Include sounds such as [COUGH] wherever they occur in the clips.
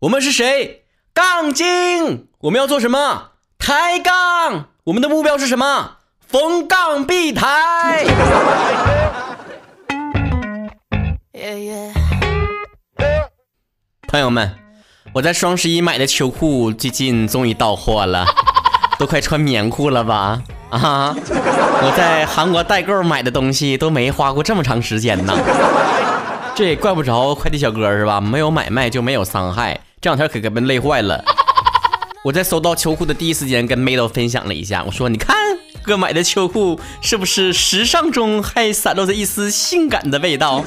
我们是谁？杠精！我们要做什么？抬杠！我们的目标是什么？逢杠必抬！朋友们，我在双十一买的秋裤最近终于到货了，[LAUGHS] 都快穿棉裤了吧？啊！我在韩国代购买的东西都没花过这么长时间呢。这也怪不着快递小哥是吧？没有买卖就没有伤害，这两天可给们累坏了。[LAUGHS] 我在收到秋裤的第一时间跟妹豆分享了一下，我说：“你看哥买的秋裤是不是时尚中还散落着一丝性感的味道？”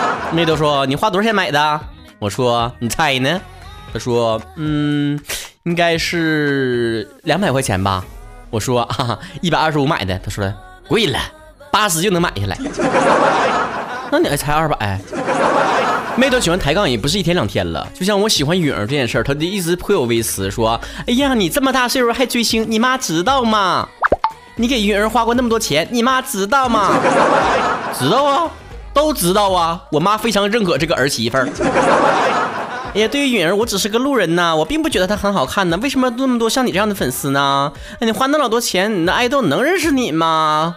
[LAUGHS] 妹豆说：“你花多少钱买的？”我说：“你猜呢？”他说：“嗯，应该是两百块钱吧。”我说：“哈哈，一百二十五买的。”他说：“贵了，八十就能买下来。”那你还才二百？妹都喜欢抬杠也不是一天两天了，就像我喜欢允儿这件事儿，她就一直颇有微词，说：“哎呀，你这么大岁数还追星，你妈知道吗？你给允儿花过那么多钱，你妈知道吗？[LAUGHS] 知道啊，都知道啊。我妈非常认可这个儿媳妇儿。哎呀，对于允儿，我只是个路人呐，我并不觉得她很好看呢。为什么那么多像你这样的粉丝呢？哎，你花那老多钱，你的爱豆能认识你吗？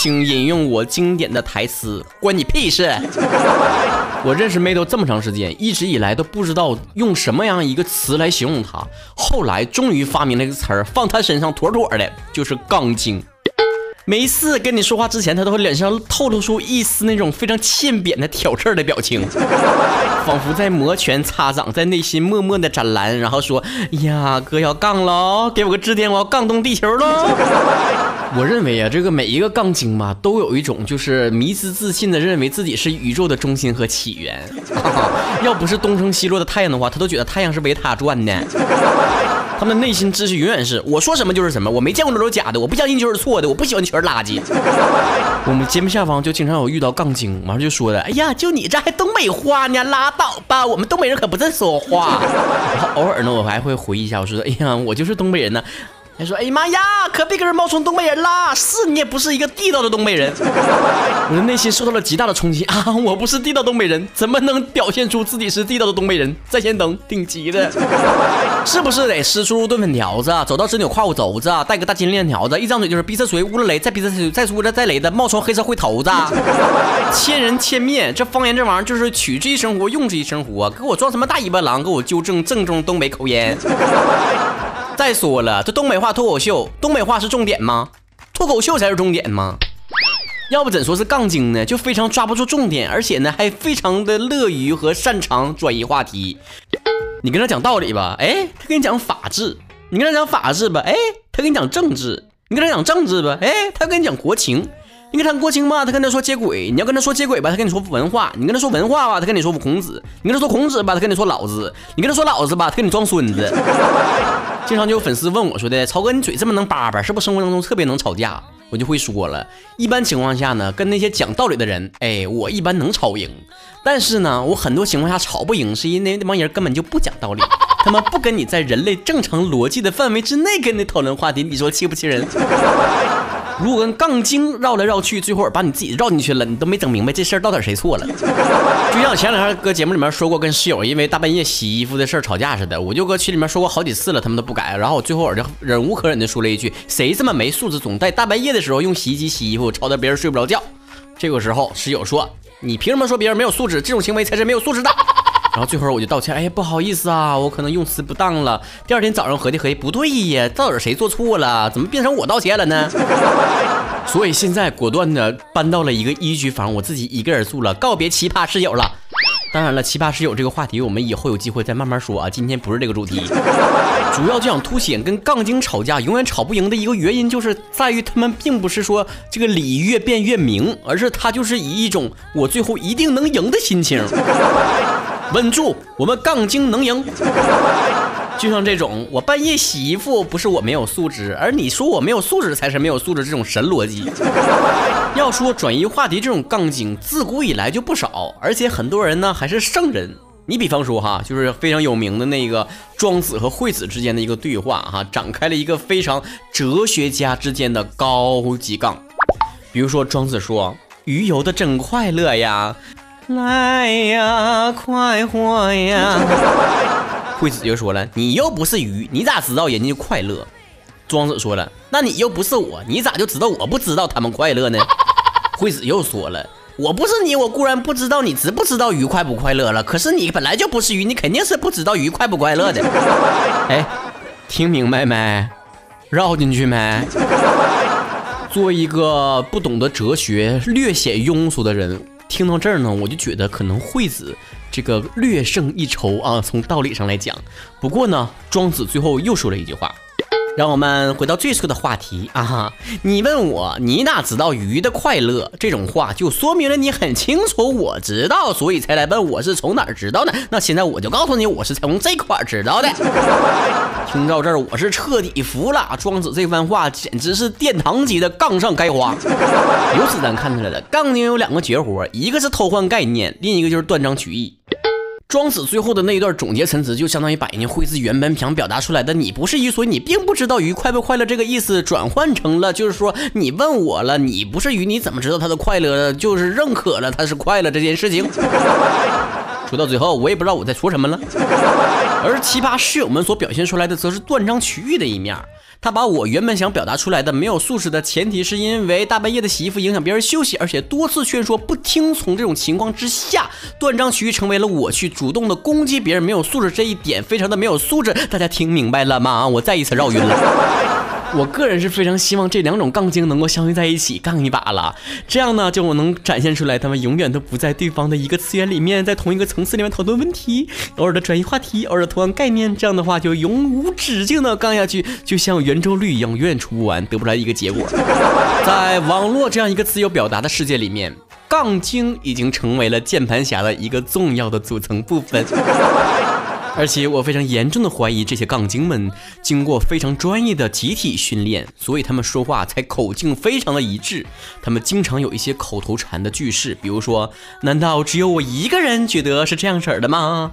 请引用我经典的台词，关你屁事！[LAUGHS] 我认识妹都这么长时间，一直以来都不知道用什么样一个词来形容她，后来终于发明了一个词儿，放她身上妥妥的，就是杠精。每次跟你说话之前，她都会脸上透露出一丝那种非常欠扁的挑刺儿的表情，[LAUGHS] 仿佛在摩拳擦掌，在内心默默的斩蓝，然后说：“呀，哥要杠喽，给我个支点，我要杠动地球喽。”我认为啊，这个每一个杠精嘛，都有一种就是迷之自信的认为自己是宇宙的中心和起源。[LAUGHS] 要不是东升西落的太阳的话，他都觉得太阳是围他转的。他们内心秩序永远是我说什么就是什么，我没见过那种假的，我不相信就是错的，我不喜欢全是垃圾。[LAUGHS] 我们节目下方就经常有遇到杠精，完了就说的，哎呀，就你这还东北话呢，拉倒吧，我们东北人可不这说话。[LAUGHS] 然后偶尔呢，我还会回忆一下，我说，哎呀，我就是东北人呢。还说：“哎呀妈呀，可别给人冒充东北人啦！是你也不是一个地道的东北人。”我的内心受到了极大的冲击啊！我不是地道东北人，怎么能表现出自己是地道的东北人？在线等，顶级的，[LAUGHS] 是不是得师出炖粉条子，走到直扭胯骨轴子，带个大金链条子，一张嘴就是逼色锤、乌了雷，再逼色锤，再乌了再雷的冒充黑社会头子，[LAUGHS] 千人千面，这方言这玩意儿就是取之于生活，用之于生活，给我装什么大尾巴狼？给我纠正正宗东北口音。再说了，这东北话脱口秀，东北话是重点吗？脱口秀才是重点吗？要不怎说是杠精呢？就非常抓不住重点，而且呢还非常的乐于和擅长转移话题。你跟他讲道理吧，哎，他跟你讲法治；你跟他讲法治吧，哎，他跟你讲政治；你跟他讲政治吧，哎，他跟你讲国情。你跟他国情吧，他跟他说接轨；你要跟他说接轨吧，他跟你说文化；你跟他说文化吧，他跟你说孔子；你跟他说孔子吧，他跟你说老子；你跟他说老子吧，他跟你装孙子。经常就有粉丝问我说的：“曹哥，你嘴这么能叭叭，是不是生活当中特别能吵架？”我就会说了，一般情况下呢，跟那些讲道理的人，哎，我一般能吵赢。但是呢，我很多情况下吵不赢，是因为那帮人根本就不讲道理，他们不跟你在人类正常逻辑的范围之内跟你讨论话题，你说气不气人？如果跟杠精绕来绕去，最后把你自己绕进去了，你都没整明白这事儿到底谁错了。就像前两天搁节目里面说过，跟室友因为大半夜洗衣服的事儿吵架似的，我就搁群里面说过好几次了，他们都不改。然后我最后我就忍无可忍的说了一句：“谁这么没素质，总在大半夜的时候用洗衣机洗衣服，吵得别人睡不着觉？”这个时候室友说：“你凭什么说别人没有素质？这种行为才是没有素质的。”然后最后我就道歉，哎呀，不好意思啊，我可能用词不当了。第二天早上合计合计，不对呀，到底谁做错了？怎么变成我道歉了呢？[LAUGHS] 所以现在果断的搬到了一个一居房，我自己一个人住了，告别奇葩室友了。当然了，奇葩室友这个话题，我们以后有机会再慢慢说啊。今天不是这个主题，主要就想凸显跟杠精吵架永远吵不赢的一个原因，就是在于他们并不是说这个理越辩越明，而是他就是以一种我最后一定能赢的心情。稳住，我们杠精能赢。就像这种，我半夜洗衣服不是我没有素质，而你说我没有素质才是没有素质，这种神逻辑。要说转移话题这种杠精，自古以来就不少，而且很多人呢还是圣人。你比方说哈，就是非常有名的那个庄子和惠子之间的一个对话哈，展开了一个非常哲学家之间的高级杠。比如说庄子说：“鱼游的真快乐呀。”来呀，快活呀！[LAUGHS] 惠子就说了：“你又不是鱼，你咋知道人家快乐？”庄子说了：“那你又不是我，你咋就知道我不知道他们快乐呢？” [LAUGHS] 惠子又说了：“我不是你，我固然不知道你知不知道鱼快不快乐了。可是你本来就不是鱼，你肯定是不知道鱼快不快乐的。[LAUGHS] ”哎，听明白没？绕进去没？做一个不懂得哲学、略显庸俗的人，听到这儿呢，我就觉得可能惠子这个略胜一筹啊。从道理上来讲，不过呢，庄子最后又说了一句话。让我们回到最初的话题啊！你问我你哪知道鱼的快乐？这种话就说明了你很清楚我知道，所以才来问我是从哪儿知道的。那现在我就告诉你，我是从这块儿知道的。听到这儿，我是彻底服了。庄子这番话简直是殿堂级的杠上开花。由此咱看出来了，杠精有两个绝活，一个是偷换概念，另一个就是断章取义。庄子最后的那一段总结陈词，就相当于把人家惠子原本想表达出来的“你不是鱼，所以你并不知道鱼快不快乐”这个意思，转换成了就是说你问我了，你不是鱼，你怎么知道它的快乐？就是认可了它是快乐这件事情。说到最后，我也不知道我在说什么了。而奇葩室友们所表现出来的，则是断章取义的一面。他把我原本想表达出来的没有素质的前提，是因为大半夜的洗衣服影响别人休息，而且多次劝说不听从这种情况之下，断章取义成为了我去主动的攻击别人没有素质这一点，非常的没有素质。大家听明白了吗？我再一次绕晕了。我个人是非常希望这两种杠精能够相遇在一起，杠一把了。这样呢，就能展现出来，他们永远都不在对方的一个次元里面，在同一个层次里面讨论问题，偶尔的转移话题，偶尔的同样概念。这样的话，就永无止境的杠下去，就像圆周率一样，永远出不完，得不来一个结果。在网络这样一个自由表达的世界里面，杠精已经成为了键盘侠的一个重要的组成部分。而且我非常严重的怀疑，这些杠精们经过非常专业的集体训练，所以他们说话才口径非常的一致。他们经常有一些口头禅的句式，比如说：“难道只有我一个人觉得是这样式儿的吗？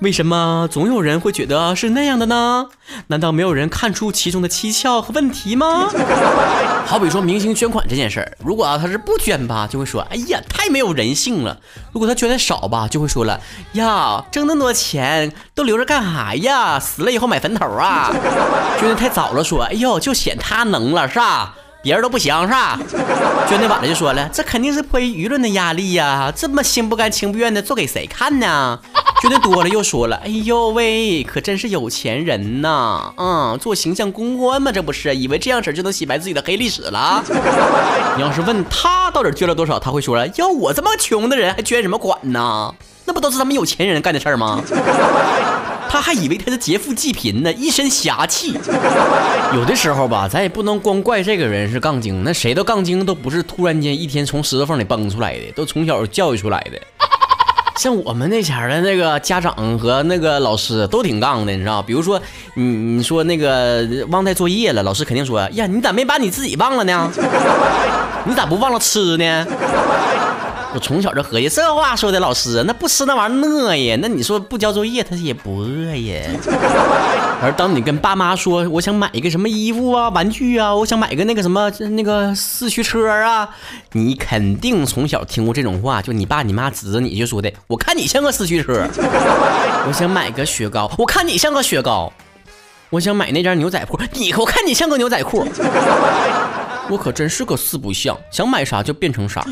为什么总有人会觉得是那样的呢？难道没有人看出其中的蹊跷和问题吗？” [LAUGHS] 好比说明星捐款这件事儿，如果啊他是不捐吧，就会说：“哎呀，太没有人性了。”如果他捐的少吧，就会说了：“呀，挣那么多钱。”都留着干啥呀？死了以后买坟头啊？捐的太早了，说哎呦，就显他能了是吧？别人都不行是吧？捐的晚了就说了，这肯定是迫于舆论的压力呀，这么心不甘情不愿的做给谁看呢？捐的多了又说了，哎呦喂，可真是有钱人呐！嗯，做形象公关嘛，这不是以为这样式就能洗白自己的黑历史了？[LAUGHS] 你要是问他到底捐了多少，他会说了，要我这么穷的人还捐什么款呢？那不都是他们有钱人干的事儿吗？[LAUGHS] 他还以为他是劫富济贫呢，一身侠气。有的时候吧，咱也不能光怪这个人是杠精，那谁的杠精都不是突然间一天从石头缝里蹦出来的，都从小教育出来的。像我们那前的那个家长和那个老师都挺杠的，你知道比如说，你你说那个忘带作业了，老师肯定说呀，你咋没把你自己忘了呢？你咋不忘了吃呢？我从小就合计，这话说的老师，[LAUGHS] 那不吃那玩意儿饿呀？那你说不交作业，他也不饿呀。而当你跟爸妈说，我想买一个什么衣服啊、玩具啊，我想买个那个什么那个四驱车啊，你肯定从小听过这种话，就你爸你妈指着你就说的，我看你像个四驱车。我想买个雪糕，我看你像个雪糕。我想买那件牛仔裤，你我看你像个牛仔裤。我可真是个四不像，想买啥就变成啥。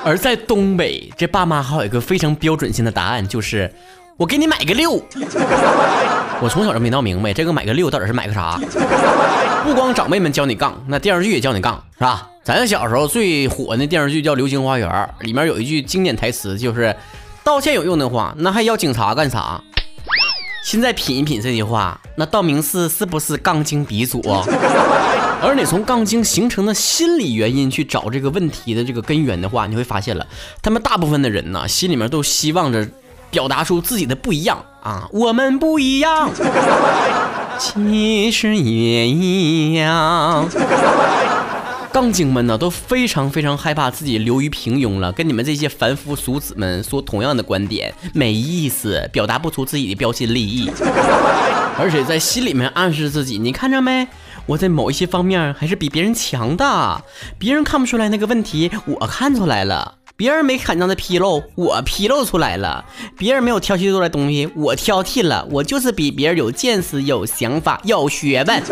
[LAUGHS] 而在东北，这爸妈还有一个非常标准性的答案，就是我给你买个六。[LAUGHS] 我从小就没闹明白，这个买个六到底是买个啥？[LAUGHS] 不光长辈们教你杠，那电视剧也教你杠，是吧？咱小时候最火的电视剧叫《流星花园》，里面有一句经典台词，就是道歉有用的话，那还要警察干啥？现在品一品这句话，那道明寺是不是杠精鼻祖？而你从杠精形成的心理原因去找这个问题的这个根源的话，你会发现了，他们大部分的人呢，心里面都希望着表达出自己的不一样啊，我们不一样，其实也一样。杠精们呢都非常非常害怕自己流于平庸了，跟你们这些凡夫俗子们说同样的观点没意思，表达不出自己的标新立异，而且在心里面暗示自己，你看着没？我在某一些方面还是比别人强的，别人看不出来那个问题，我看出来了。别人没看到的纰漏，我披露出来了；别人没有挑剔出来东西，我挑剔了。我就是比别人有见识、有想法、有学问。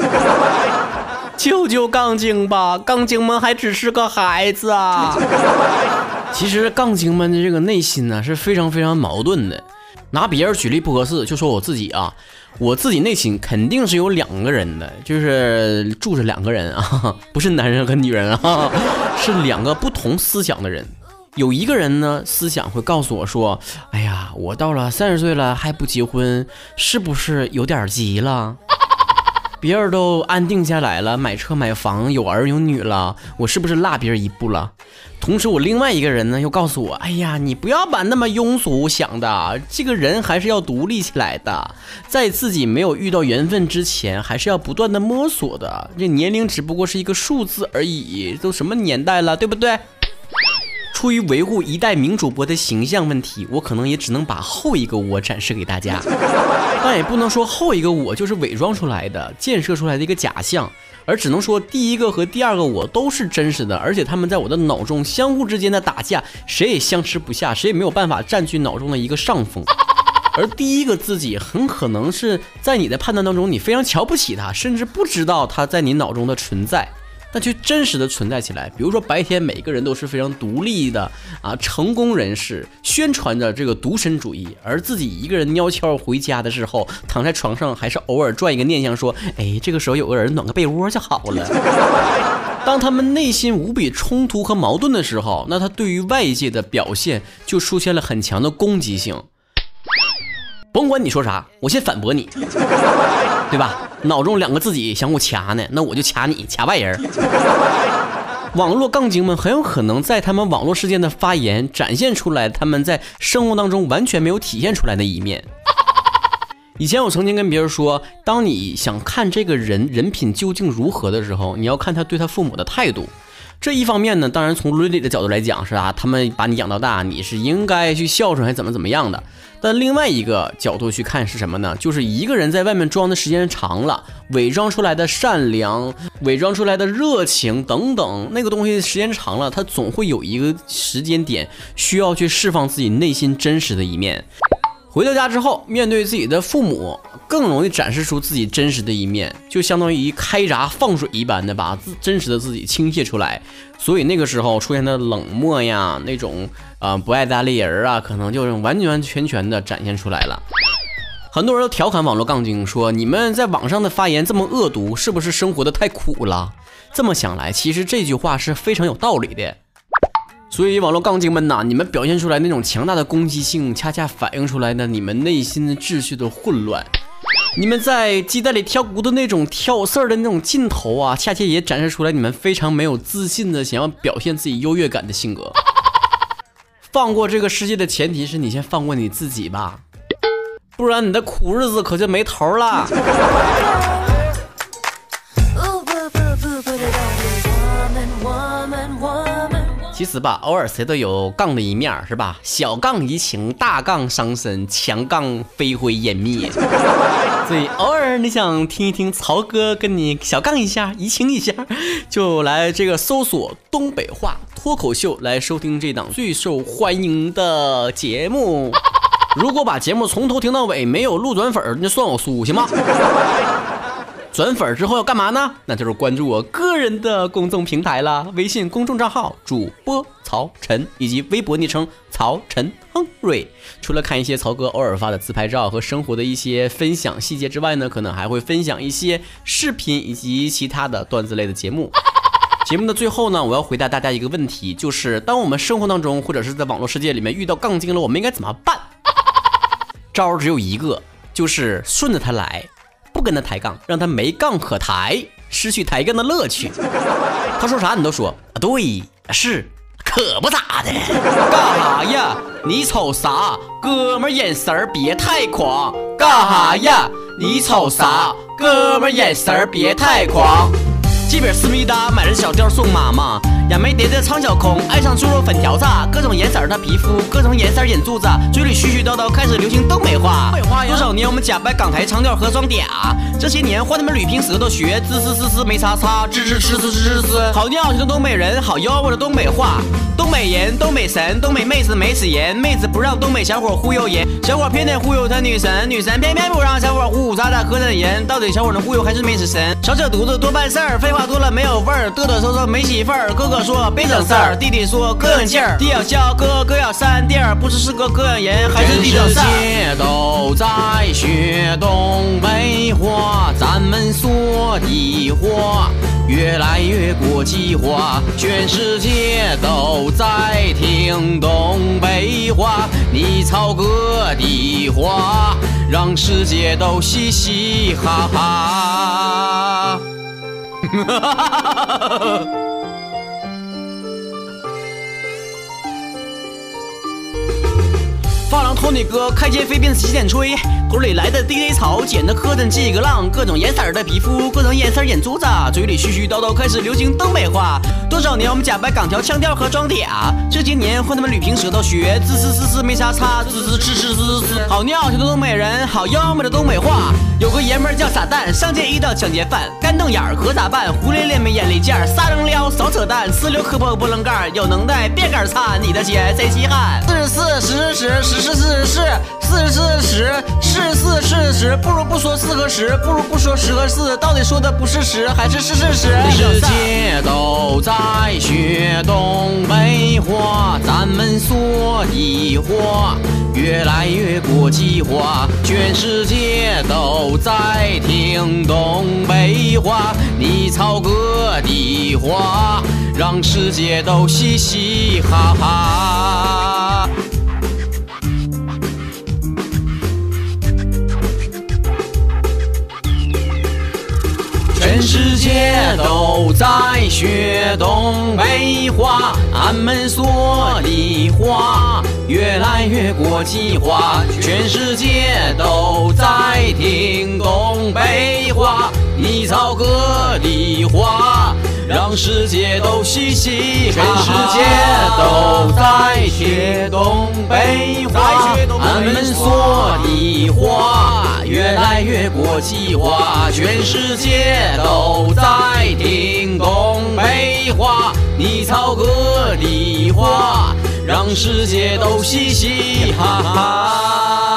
[LAUGHS] 救救杠精吧，杠精们还只是个孩子啊！其实杠精们的这个内心呢是非常非常矛盾的。拿别人举例不合适，就说我自己啊，我自己内心肯定是有两个人的，就是住着两个人啊，[LAUGHS] 不是男人和女人啊，[LAUGHS] 是两个不同思想的人。有一个人呢，思想会告诉我说：“哎呀，我到了三十岁了还不结婚，是不是有点急了？”别人都安定下来了，买车买房，有儿有女了，我是不是落别人一步了？同时，我另外一个人呢，又告诉我：哎呀，你不要把那么庸俗想的，这个人还是要独立起来的，在自己没有遇到缘分之前，还是要不断的摸索的。这年龄只不过是一个数字而已，都什么年代了，对不对？出于维护一代名主播的形象问题，我可能也只能把后一个我展示给大家，[LAUGHS] 但也不能说后一个我就是伪装出来的、建设出来的一个假象，而只能说第一个和第二个我都是真实的，而且他们在我的脑中相互之间的打架，谁也相持不下，谁也没有办法占据脑中的一个上风。[LAUGHS] 而第一个自己很可能是在你的判断当中，你非常瞧不起他，甚至不知道他在你脑中的存在。但却真实的存在起来。比如说，白天每个人都是非常独立的啊，成功人士，宣传着这个独身主义，而自己一个人悄悄回家的时候，躺在床上，还是偶尔转一个念想，说：“哎，这个时候有个人暖个被窝就好了。[LAUGHS] ”当他们内心无比冲突和矛盾的时候，那他对于外界的表现就出现了很强的攻击性。甭管你说啥，我先反驳你，[LAUGHS] 对吧？脑中两个自己相互掐呢，那我就掐你，掐外人。网络杠精们很有可能在他们网络世界的发言，展现出来他们在生活当中完全没有体现出来的一面。以前我曾经跟别人说，当你想看这个人人品究竟如何的时候，你要看他对他父母的态度。这一方面呢，当然从伦理的角度来讲是啊，他们把你养到大，你是应该去孝顺还怎么怎么样的。但另外一个角度去看是什么呢？就是一个人在外面装的时间长了，伪装出来的善良、伪装出来的热情等等，那个东西时间长了，他总会有一个时间点需要去释放自己内心真实的一面。回到家之后，面对自己的父母，更容易展示出自己真实的一面，就相当于开闸放水一般的把自真实的自己倾泻出来。所以那个时候出现的冷漠呀，那种啊不爱搭理人啊，可能就是完完全全的展现出来了。很多人都调侃网络杠精说：“你们在网上的发言这么恶毒，是不是生活的太苦了？”这么想来，其实这句话是非常有道理的。所以，网络杠精们呐，你们表现出来那种强大的攻击性，恰恰反映出来的你们内心的秩序的混乱。你们在鸡蛋里挑骨头那种挑事儿的那种劲头啊，恰恰也展示出来你们非常没有自信的想要表现自己优越感的性格。放过这个世界的前提是你先放过你自己吧，不然你的苦日子可就没头了。其实吧，偶尔谁都有杠的一面，是吧？小杠怡情，大杠伤身，强杠飞灰烟灭。[LAUGHS] 所以偶尔你想听一听曹哥跟你小杠一下，怡情一下，就来这个搜索东北话脱口秀来收听这档最受欢迎的节目。[LAUGHS] 如果把节目从头听到尾没有路转粉，那算我输行吗？转粉之后要干嘛呢？那就是关注我个人的公众平台了，微信公众账号主播曹晨，以及微博昵称曹晨亨瑞。除了看一些曹哥偶尔发的自拍照和生活的一些分享细节之外呢，可能还会分享一些视频以及其他的段子类的节目。[LAUGHS] 节目的最后呢，我要回答大家一个问题，就是当我们生活当中或者是在网络世界里面遇到杠精了，我们应该怎么办？[LAUGHS] 招只有一个，就是顺着他来。不跟他抬杠，让他没杠可抬，失去抬杠的乐趣。[LAUGHS] 他说啥你都说啊，对，是，可不咋的。[LAUGHS] 干哈呀？你瞅啥？哥们眼神儿别太狂。干哈呀？你瞅啥？哥们眼神儿别太狂。几本思密达买了小貂送妈妈，杨梅蝶的苍小空爱上猪肉粉条子，各种颜色的皮肤，各种颜色眼珠子，嘴里絮絮叨叨开始流行东北话。多少年。年我们假扮港台腔调和装嗲，这些年换他们捋平舌头学滋滋滋滋没擦擦，吱吱吱吱吱吱。好尿性的东北人，好妖我的东北话，东北人，东北神，东北妹子没死人，妹子不让东北小伙忽悠人，小伙偏得忽悠他女神，女神偏偏不让小伙呼呼喳喳磕碜人，到底小伙能忽悠还是没死神？少扯犊子多办事儿，废话多了没有味儿，嘚嘚瑟瑟没媳妇儿。哥哥说别整事儿，弟弟说膈应劲儿，弟要笑哥哥要扇弟儿，不知是个哥养人还是弟整事儿。全世界都在学东北话，咱们说的话越来越国际化，全世界都在听东北话，你操哥的话，让世界都嘻嘻哈哈。发廊托尼哥开间飞辫子洗剪吹，口里来的 DJ 草剪的磕碜几个浪，各种颜色的皮肤，各种颜色眼珠子，嘴里絮絮叨叨开始流行东北话。多少年我们假扮港条腔调和装嗲，这些年换他们捋平舌头学滋滋滋滋没啥差，滋滋滋滋滋滋。好尿性的东北人，好妖媚的东北话。有个爷们叫傻蛋，上街遇到抢劫犯，干瞪眼儿可咋办？胡咧咧没眼力见儿，撒扔撩少扯淡，呲溜磕破波棱盖儿，有能耐别杆儿擦，你的鞋谁稀罕？四十四十十十十四十四四十四十是四是十，不如不说四和十，不如不说十和四，到底说的不是十还是是是十？全世界都在学东北话，咱们说的话越来越国际化，全世界都在听东北话，你操哥的话，让世界都嘻嘻哈哈。全世界都在学东北话，俺们说的话越来越国际化。全世界都在听东北话，你操哥的话，让世界都嘻嘻哈哈。全世界都在学东北话，俺们说的话越来越国际化。全世界都在听东北话，你操哥的话，让世界都嘻嘻哈哈。